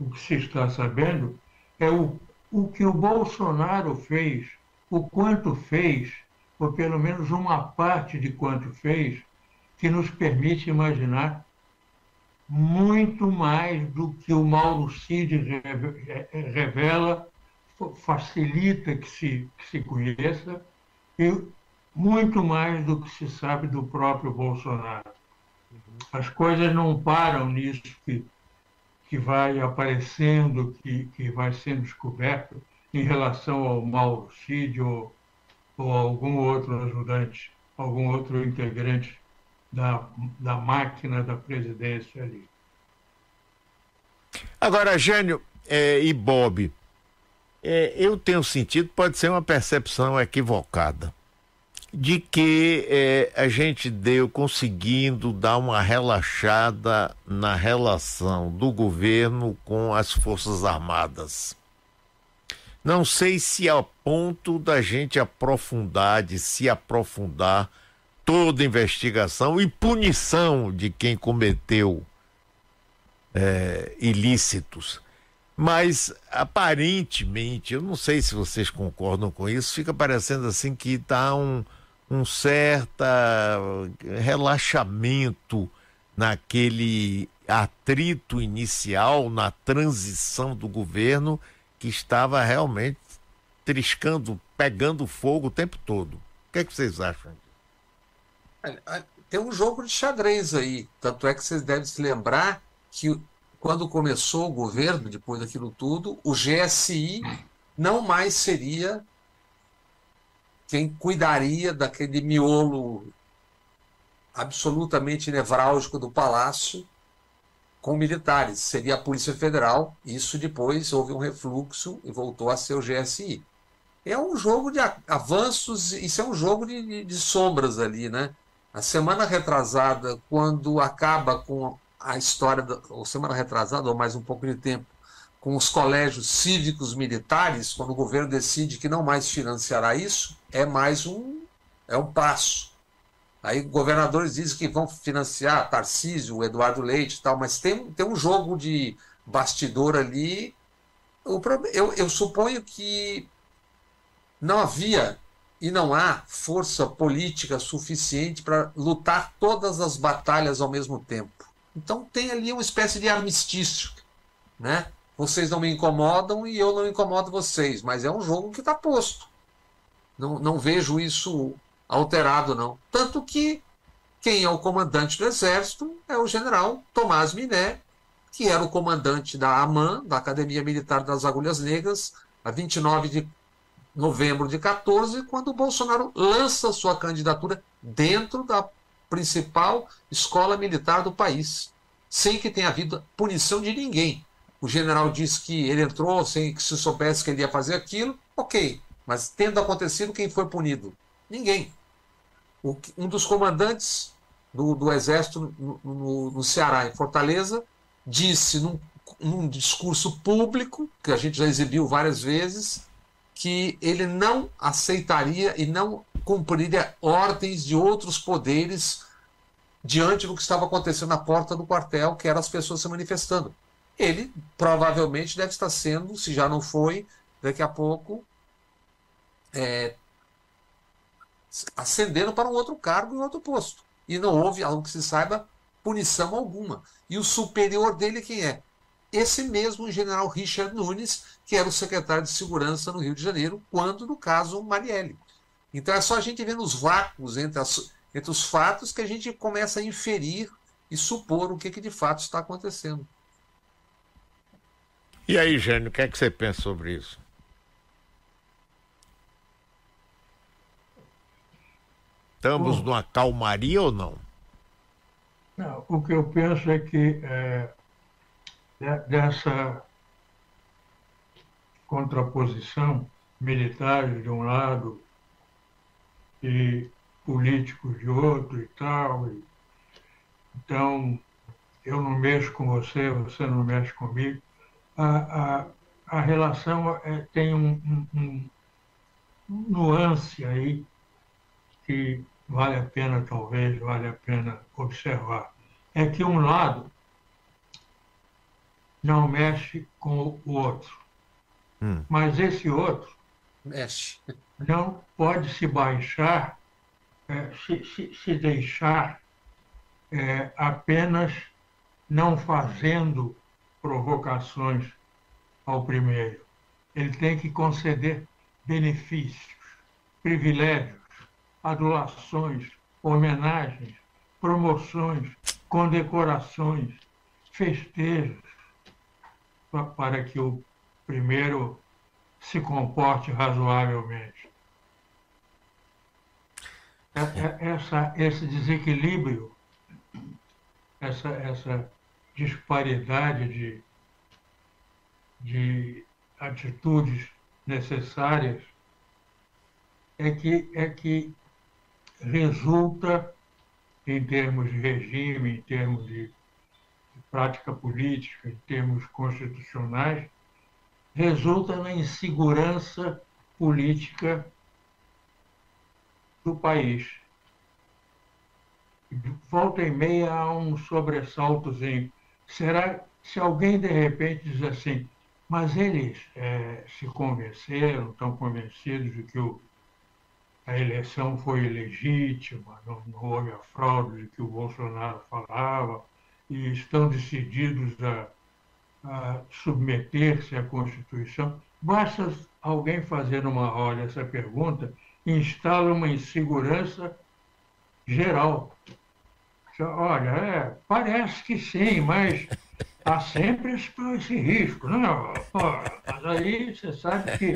o que se está sabendo é o, o que o Bolsonaro fez, o quanto fez, ou pelo menos uma parte de quanto fez, que nos permite imaginar muito mais do que o Mauro Cid revela, facilita que se, que se conheça, e muito mais do que se sabe do próprio Bolsonaro. As coisas não param nisso que, que vai aparecendo, que, que vai sendo descoberto em relação ao Mauro Cid ou, ou algum outro ajudante, algum outro integrante da, da máquina da presidência ali. Agora, Gênio é, e Bob, é, eu tenho sentido, pode ser uma percepção equivocada, de que é, a gente deu conseguindo dar uma relaxada na relação do governo com as Forças Armadas. Não sei se a ponto da gente aprofundar, de se aprofundar toda investigação e punição de quem cometeu é, ilícitos. Mas aparentemente, eu não sei se vocês concordam com isso, fica parecendo assim que está um, um certo relaxamento naquele atrito inicial, na transição do governo, que estava realmente triscando, pegando fogo o tempo todo. O que, é que vocês acham? Tem um jogo de xadrez aí. Tanto é que vocês devem se lembrar que quando começou o governo, depois daquilo tudo, o GSI não mais seria quem cuidaria daquele miolo absolutamente nevrálgico do palácio com militares. Seria a Polícia Federal. Isso depois houve um refluxo e voltou a ser o GSI. É um jogo de avanços, isso é um jogo de, de sombras ali, né? A semana retrasada, quando acaba com a história, da, ou semana retrasada, ou mais um pouco de tempo, com os colégios cívicos militares, quando o governo decide que não mais financiará isso, é mais um, é um passo. Aí governadores dizem que vão financiar Tarcísio, Eduardo Leite e tal, mas tem, tem um jogo de bastidor ali. Eu, eu suponho que não havia e não há força política suficiente para lutar todas as batalhas ao mesmo tempo. Então tem ali uma espécie de armistício, né? Vocês não me incomodam e eu não incomodo vocês, mas é um jogo que está posto. Não, não vejo isso alterado, não. Tanto que quem é o comandante do Exército é o general Tomás Miné, que era o comandante da AMAN, da Academia Militar das Agulhas Negras, a 29 de novembro de 14, quando o Bolsonaro lança sua candidatura dentro da principal escola militar do país, sem que tenha havido punição de ninguém. O general disse que ele entrou sem que se soubesse que ele ia fazer aquilo, ok. Mas tendo acontecido, quem foi punido? Ninguém. O, um dos comandantes do, do exército no, no, no, Ceará, em Fortaleza, disse num, num discurso público, que a gente já exibiu várias vezes, que ele não aceitaria e não cumpriria ordens de outros poderes diante do que estava acontecendo na porta do quartel, que eram as pessoas se manifestando. Ele provavelmente deve estar sendo, se já não foi, daqui a pouco, é, ascendendo para um outro cargo em outro posto. E não houve, algo que se saiba, punição alguma. E o superior dele quem é? Esse mesmo general Richard Nunes, que era o secretário de Segurança no Rio de Janeiro, quando, no caso, Marielle. Então é só a gente ver nos vácuos entre, as, entre os fatos que a gente começa a inferir e supor o que, que de fato está acontecendo. E aí, Gênio, o que é que você pensa sobre isso? Estamos numa calmaria ou não? Não, o que eu penso é que é, dessa contraposição militares de um lado e políticos de outro e tal. E, então, eu não mexo com você, você não mexe comigo. A, a, a relação é, tem um, um, um, nuance aí que vale a pena, talvez, vale a pena observar. É que um lado não mexe com o outro. Hum. Mas esse outro mexe. não pode se baixar, é, se, se, se, deixar é, apenas não fazendo provocações ao primeiro. Ele tem que conceder benefícios, privilégios, adulações, homenagens, promoções, condecorações, festejos, para que o primeiro se comporte razoavelmente. É, é, essa, esse desequilíbrio, essa, essa disparidade de, de atitudes necessárias é que, é que resulta, em termos de regime, em termos de prática política, em termos constitucionais, resulta na insegurança política do país. Volta e meia há um sobressaltozinho. Será se alguém de repente diz assim, mas eles é, se convenceram, estão convencidos de que o, a eleição foi legítima, não, não houve a fraude de que o Bolsonaro falava, e estão decididos a, a submeter-se à Constituição, basta alguém fazer uma roda essa pergunta instala uma insegurança geral. Olha, é, parece que sim, mas há sempre esse, risco. Não, mas aí você sabe que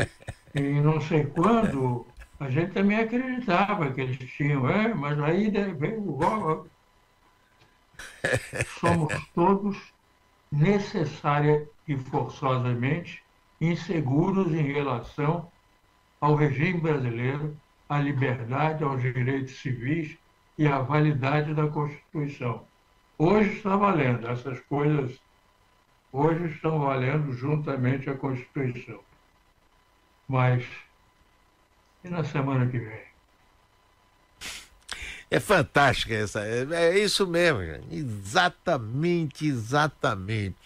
em não sei quando a gente também acreditava que eles tinham, é, mas aí veio o somos todos necessária e forçosamente inseguros em relação ao regime brasileiro, à liberdade, aos direitos civis e à validade da Constituição. Hoje está valendo, essas coisas hoje estão valendo juntamente a Constituição. Mas e na semana que vem? É fantástica essa. É, é isso mesmo, gente. Exatamente, exatamente.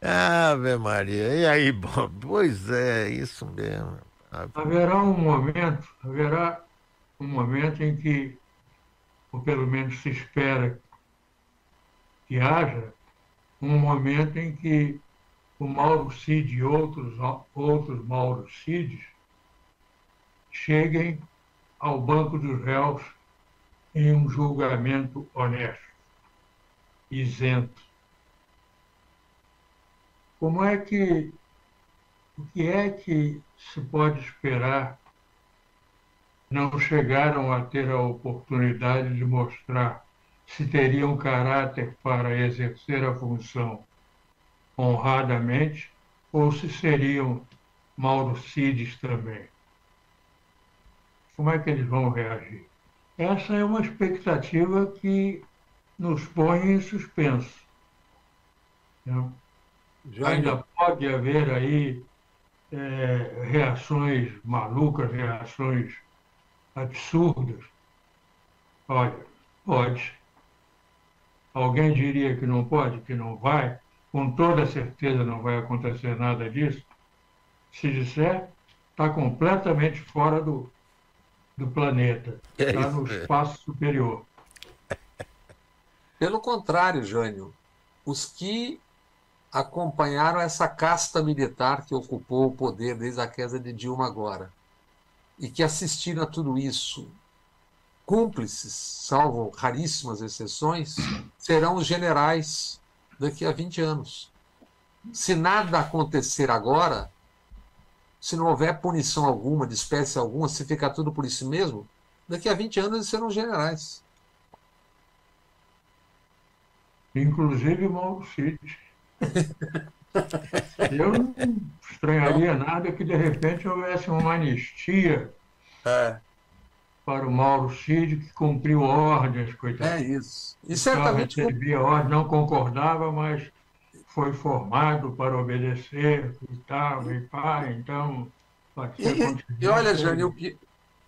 Ave Maria. E aí, <laughs> Bob? Pois é, isso mesmo. Haverá um momento, haverá um momento em que, ou pelo menos se espera que haja, um momento em que o Mauro Cid e outros, outros Mauro cheguem ao banco dos réus em um julgamento honesto, isento. Como é que o que é que se pode esperar? Não chegaram a ter a oportunidade de mostrar se teriam caráter para exercer a função honradamente ou se seriam Mauro Cides também. Como é que eles vão reagir? Essa é uma expectativa que nos põe em suspenso. Né? Ainda pode haver aí é, reações malucas, reações absurdas. Olha, pode. Alguém diria que não pode, que não vai? Com toda certeza não vai acontecer nada disso. Se disser, está completamente fora do, do planeta. Está é no espaço superior. Pelo contrário, Jânio, os que acompanharam essa casta militar que ocupou o poder desde a queda de Dilma agora e que assistiram a tudo isso, cúmplices, salvo raríssimas exceções, serão os generais daqui a 20 anos. Se nada acontecer agora, se não houver punição alguma, de espécie alguma, se ficar tudo por isso mesmo, daqui a 20 anos eles serão generais. Inclusive Mauro Cid. <laughs> Eu não estranharia nada que de repente houvesse uma anistia é. para o Mauro Cid, que cumpriu ordens, coitado. É isso. E certamente. Recebia ordem, não concordava, mas foi formado para obedecer e tal, e pá, então. E, e olha, Jane, o,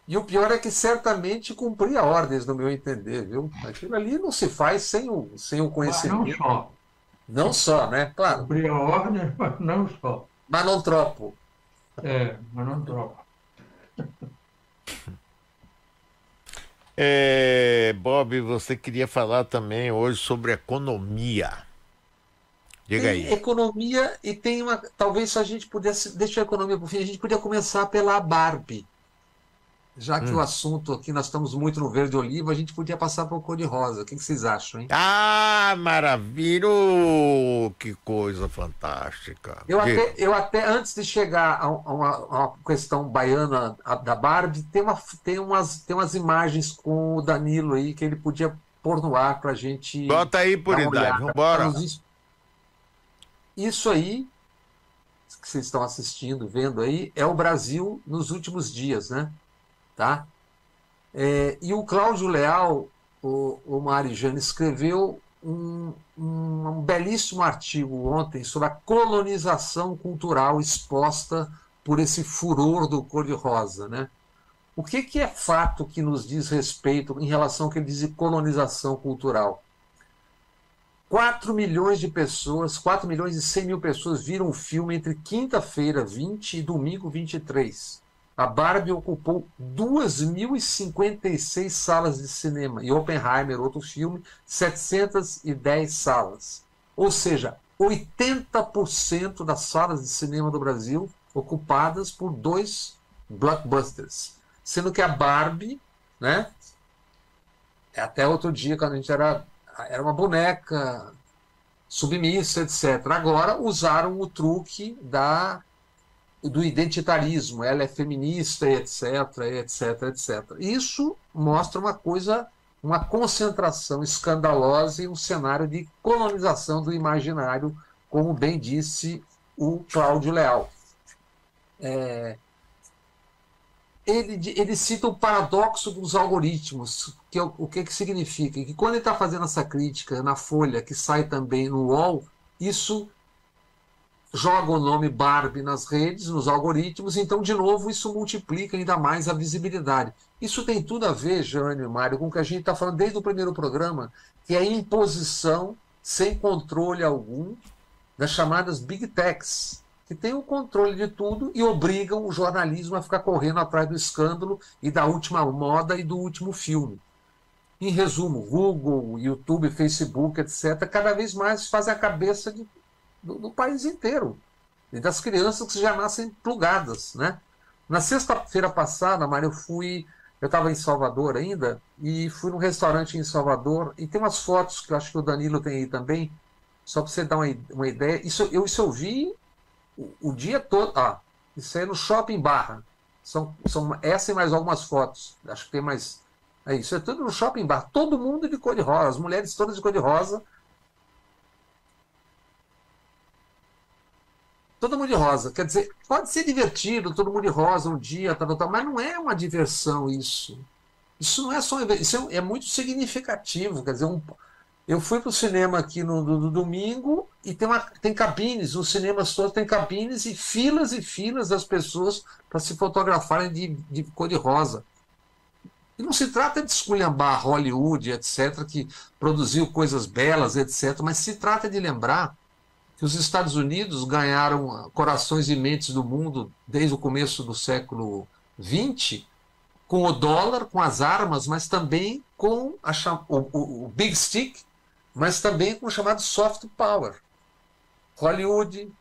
e o pior é que certamente cumpria ordens, no meu entender, viu? Aquilo ali não se faz sem o, sem o conhecimento. Mas não só. Não só, né? Claro. Cumpria ordens, mas não só. Mas não tropo. É, mas não tropo. <laughs> É, Bob, você queria falar também hoje sobre economia. Diga tem aí. Economia e tem uma. Talvez se a gente pudesse. Deixa a economia para o fim, a gente podia começar pela Barbie. Já que hum. o assunto aqui, nós estamos muito no verde oliva, a gente podia passar para o cor de rosa. O que, vocês acham, hein? Ah, maravilha! Que coisa fantástica. Eu, até, eu até, antes de chegar a uma, a uma questão baiana da Barbie, tem, uma, tem, umas, tem umas imagens com o Danilo aí que ele podia pôr no ar para a gente. Bota aí por idade, vambora. Isso aí, que vocês estão assistindo, vendo aí, é o Brasil nos últimos dias, né? Tá? É, e o Cláudio Leal, o, o Marijane, escreveu um, um, um, belíssimo artigo ontem sobre a colonização cultural exposta por esse furor do cor-de-rosa. Né? O que, que é fato que nos diz respeito em relação ao que ele diz de colonização cultural? 4 milhões de pessoas, 4 milhões e 100 mil pessoas viram o filme entre quinta-feira 20 e domingo 23. A Barbie ocupou 2.056 salas de cinema e Oppenheimer, outro filme, 710 salas. Ou seja, 80% das salas de cinema do Brasil ocupadas por dois blockbusters. Sendo que a Barbie, né? Até outro dia, quando a gente era era uma boneca submissa, etc. Agora usaram o truque da do identitarismo, ela é feminista, etc, etc, etc. Isso mostra uma coisa, uma concentração escandalosa e um cenário de colonização do imaginário, como bem disse o Cláudio Leal. É, ele, ele cita o paradoxo dos algoritmos, que é o, o que, que significa? Que quando ele está fazendo essa crítica na Folha, que sai também no UOL, isso joga o nome Barbie nas redes, nos algoritmos, então, de novo, isso multiplica ainda mais a visibilidade. Isso tem tudo a ver, Jânio e Mário, com o que a gente está falando desde o primeiro programa, que é a imposição sem controle algum das chamadas Big Techs, que têm o controle de tudo e obrigam o jornalismo a ficar correndo atrás do escândalo e da última moda e do último filme. Em resumo, Google, YouTube, Facebook, etc., cada vez mais fazem a cabeça de, do, do, país inteiro. E das crianças que já nascem plugadas. Né? Na sexta-feira passada, Mário, eu fui. Eu estava em Salvador ainda, e fui num restaurante em Salvador, e tem umas fotos que eu acho que o Danilo tem aí também, só para você dar uma, uma ideia. Isso eu, isso eu vi o, dia todo. Ah, isso aí é no Shopping Barra. São, são essa e mais algumas fotos. Acho que tem mais. É isso, é tudo no Shopping Barra. Todo mundo de cor de rosa, as mulheres todas de cor de rosa. Todo mundo de rosa. Quer dizer, pode ser divertido, todo mundo de rosa um dia, tal, tal, mas não é uma diversão isso. Isso não é só. Isso é, é muito significativo. Quer dizer, um, eu fui para o cinema aqui no, no, no, domingo e tem, uma, tem cabines, os cinemas todos têm cabines e filas e filas das pessoas para se fotografarem de, de cor de rosa. E não se trata de esculhambar Hollywood, etc., que produziu coisas belas, etc., mas se trata de lembrar que os Estados Unidos ganharam corações e mentes do mundo desde o começo do século XX, com o dólar, com as armas, mas também com a, o, o, o Big Stick, mas também com o chamado soft power. Hollywood,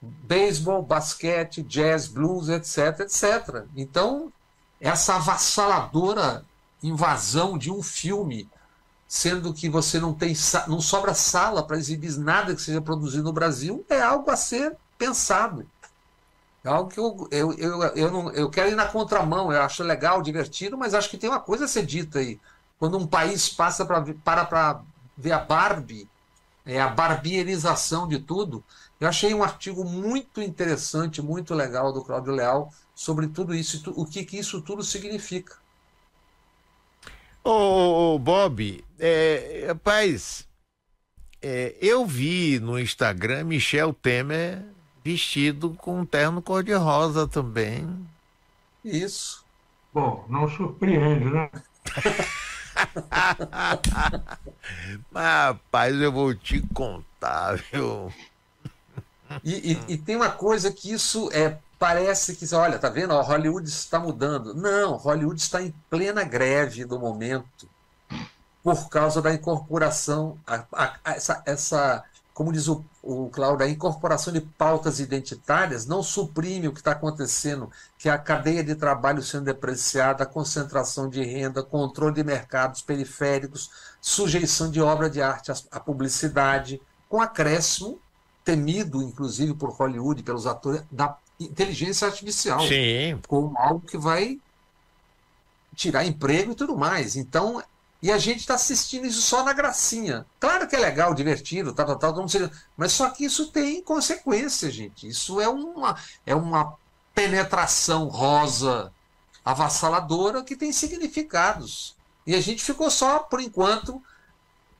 beisebol, basquete, jazz, blues, etc, etc. Então, essa avassaladora invasão de um filme, sendo que você não tem não sobra sala para exibir nada que seja produzido no Brasil, é algo a ser pensado. É algo que eu, eu, eu, eu, não, eu quero ir na contramão, eu acho legal, divertido, mas acho que tem uma coisa a ser dita aí. Quando um país passa pra, para para ver a Barbie, é, a barbierização de tudo. Eu achei um artigo muito interessante, muito legal do Cláudio Leal sobre tudo isso, o que, que isso tudo significa. Ô, ô Bob, é, rapaz, é, eu vi no Instagram Michel Temer vestido com um terno cor-de-rosa também. Isso. Bom, não surpreende, né? Mas, <laughs> rapaz, eu vou te contar, viu? E, e, e, tem uma coisa que isso é parece que olha, tá vendo? Ó, Hollywood está mudando. Não, Hollywood está em plena greve no momento por causa da incorporação, a, a, a, essa, essa como diz o, o Cláudio, a incorporação de pautas identitárias não suprime o que está acontecendo, que é a cadeia de trabalho sendo depreciada, a concentração de renda, controle de mercados periféricos, sujeição de obra de arte à publicidade, com acréscimo, temido inclusive por Hollywood, pelos atores, da inteligência artificial, Sim. como algo que vai tirar emprego e tudo mais. Então, e a gente está assistindo isso só na gracinha. Claro que é legal, divertido, tal, tal, tal, todo mundo mas só que isso tem consequência, gente. Isso é uma, é uma penetração rosa avassaladora que tem significados. E a gente ficou só, por enquanto,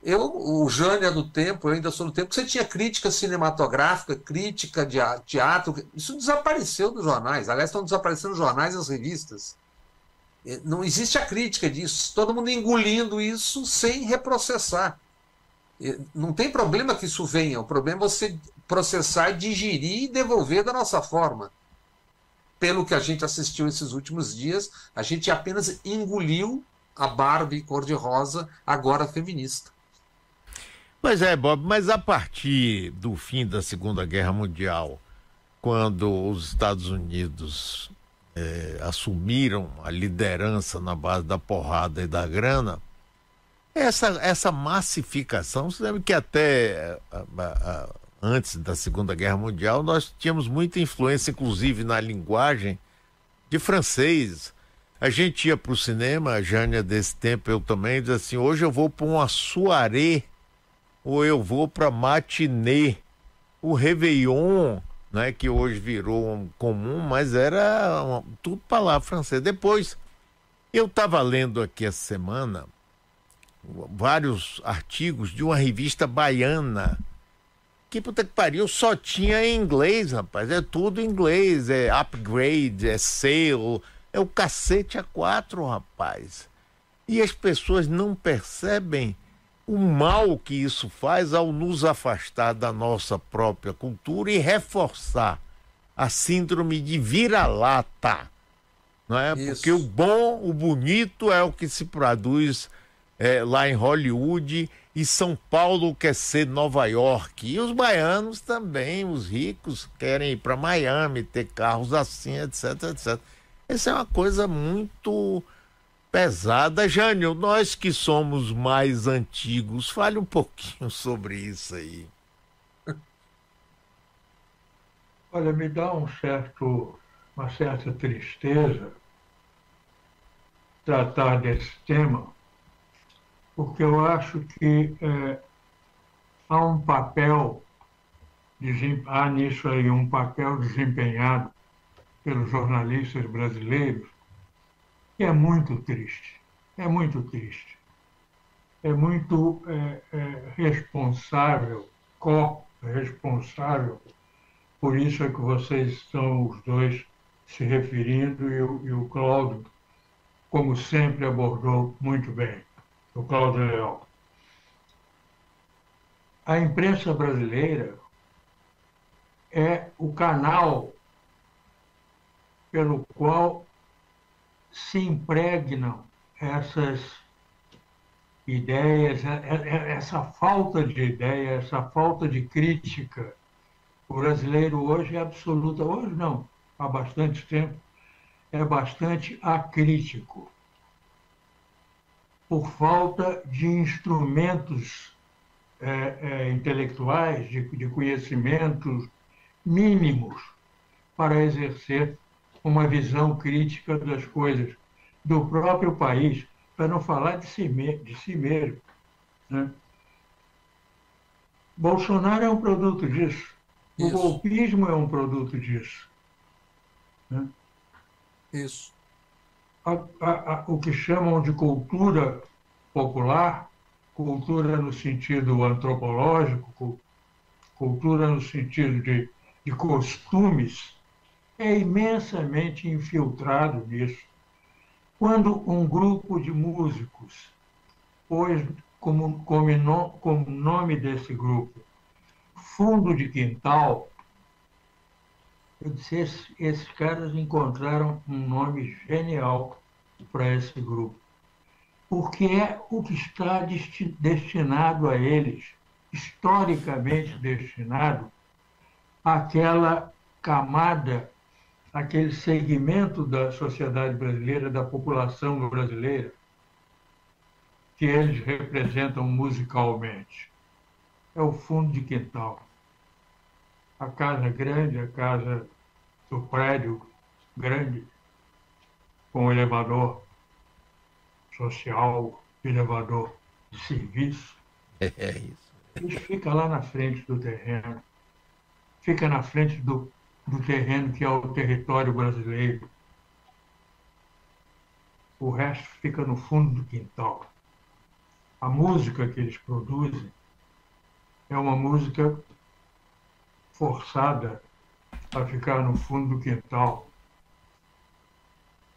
eu, o Jânio é do tempo, eu ainda sou do tempo, que você tinha crítica cinematográfica, crítica de teatro, isso desapareceu dos jornais. Aliás, estão desaparecendo os jornais e as revistas. É, não existe a crítica disso, todo mundo engolindo isso sem reprocessar. É, não tem problema que isso venha, o problema é você processar, digerir e devolver da nossa forma. Pelo que a gente assistiu esses últimos dias, a gente apenas engoliu a Barbie cor-de-rosa, agora feminista. Pois é, Bob, mas a partir do fim da Segunda Guerra Mundial, quando os Estados Unidos é, assumiram a liderança na base da porrada e da grana, essa, essa massificação, você lembra que até a, a, a, antes da Segunda Guerra Mundial nós tínhamos muita influência, inclusive na linguagem, de francês. A gente ia para o cinema, a Jânia desse tempo, eu também, diz assim, hoje eu vou para uma soirée, ou eu vou para matinê. O Réveillon né, que hoje virou um comum, mas era uma, tudo palavra francesa. Depois, eu estava lendo aqui essa semana vários artigos de uma revista baiana que puta que pariu só tinha em inglês, rapaz. É tudo em inglês, é upgrade, é sale, é o cacete a quatro, rapaz. E as pessoas não percebem o mal que isso faz ao nos afastar da nossa própria cultura e reforçar a síndrome de vira-lata. Não é? Porque o bom, o bonito é o que se produz é, lá em Hollywood e São Paulo quer ser Nova York. E os baianos também, os ricos, querem ir para Miami, ter carros assim, etc, etc. Essa é uma coisa muito pesada. Jânio, nós que somos mais antigos, fale um pouquinho sobre isso aí. Olha, me dá um certo, uma certa tristeza tratar desse tema, porque eu acho que é, há um papel há nisso aí um papel desempenhado pelos jornalistas brasileiros é muito triste. É muito triste. É muito é, é, responsável, co-responsável. Por isso é que vocês estão os dois se referindo e o, e o Cláudio, como sempre, abordou muito bem. O Cláudio Leão. A imprensa brasileira é o canal pelo qual se impregnam essas ideias, é, é, é, essa falta de ideia, essa falta de crítica. O brasileiro hoje é absoluta, hoje não, há bastante tempo, é bastante acrítico. Por falta de instrumentos é, é, intelectuais, de, de conhecimentos mínimos para exercer uma visão crítica das coisas do próprio país, para não falar de si, de si mesmo. Né? Bolsonaro é um produto disso. Isso. O golpismo é um produto disso. Né? Isso. A, a, a, o que chamam de cultura popular, cultura no sentido antropológico, cultura no sentido de, de costumes, é imensamente infiltrado nisso. Quando um grupo de músicos pôs como, como, como nome desse grupo Fundo de Quintal, eu disse, esses, esses caras encontraram um nome genial para esse grupo, porque é o que está destinado a eles, historicamente destinado àquela camada aquele segmento da sociedade brasileira, da população brasileira, que eles representam musicalmente. É o fundo de quintal. A casa grande, a casa do prédio grande, com elevador social, elevador de serviço. É isso. Isso fica lá na frente do terreno, fica na frente do do terreno que é o território brasileiro. O resto fica no fundo do quintal. A música que eles produzem é uma música forçada a ficar no fundo do quintal,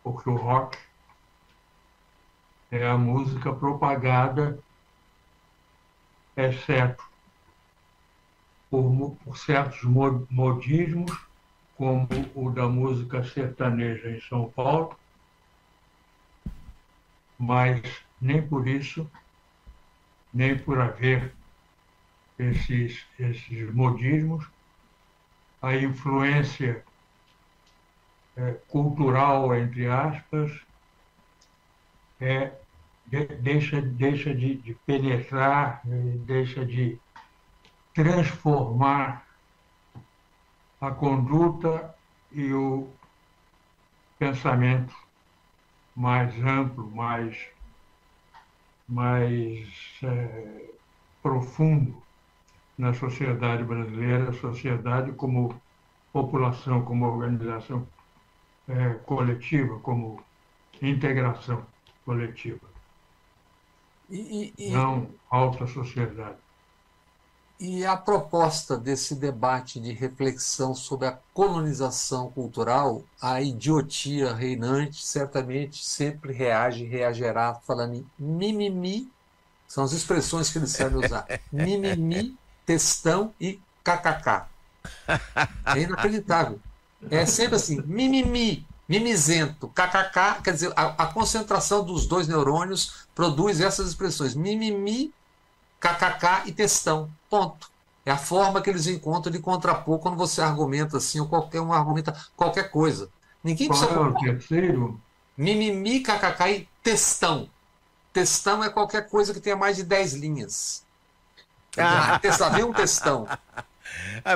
porque o rock é a música propagada, exceto por, por certos modismos como o da música sertaneja em São Paulo, mas nem por isso, nem por haver esses, esses modismos, a influência é, cultural, entre aspas, é, de, deixa, deixa de, de penetrar, deixa de transformar a conduta e o pensamento mais amplo, mais, mais é, profundo na sociedade brasileira, sociedade como população, como organização é, coletiva, como integração coletiva. E, e, Não alta sociedade. E a proposta desse debate de reflexão sobre a colonização cultural, a idiotia reinante certamente sempre reage, reagirá falando em mimimi, são as expressões que eles sabem usar, <laughs> mimimi, textão e kkk. É inacreditável. É sempre assim, mimimi, mimizento, kkk, quer dizer, a, a concentração dos dois neurônios produz essas expressões, mimimi, kkk e textão. Ponto. É a forma que eles encontram de contrapor quando você argumenta assim, ou qualquer um argumenta qualquer coisa. Ninguém Qual precisa. É o terceiro? Mimimi, kkk e textão. Textão é qualquer coisa que tenha mais de 10 linhas. Ah. Vem um textão.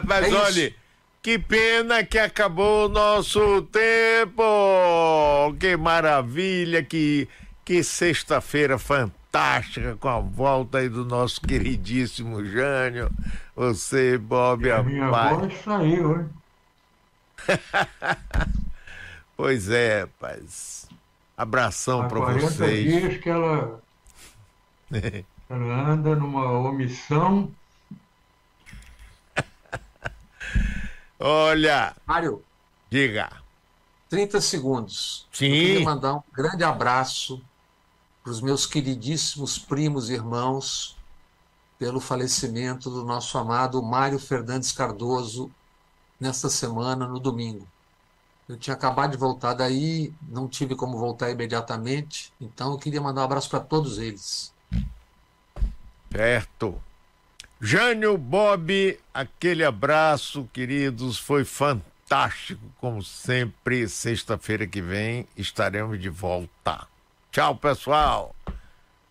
Mas <laughs> é olha, que pena que acabou o nosso tempo! Que maravilha, que, que sexta-feira fantástica! Fantástica com a volta aí do nosso queridíssimo Jânio. Você, Bob, a minha pai. voz saiu, hein? <laughs> pois é, rapaz. Abração para vocês. dias que ela, ela anda numa omissão. <laughs> Olha. Mário. Diga. 30 segundos. Sim. Eu queria mandar um grande abraço para os meus queridíssimos primos e irmãos pelo falecimento do nosso amado Mário Fernandes Cardoso nesta semana, no domingo. Eu tinha acabado de voltar daí, não tive como voltar imediatamente, então eu queria mandar um abraço para todos eles. Certo. Jânio, Bob, aquele abraço, queridos, foi fantástico, como sempre. Sexta-feira que vem estaremos de volta. Tchau, pessoal.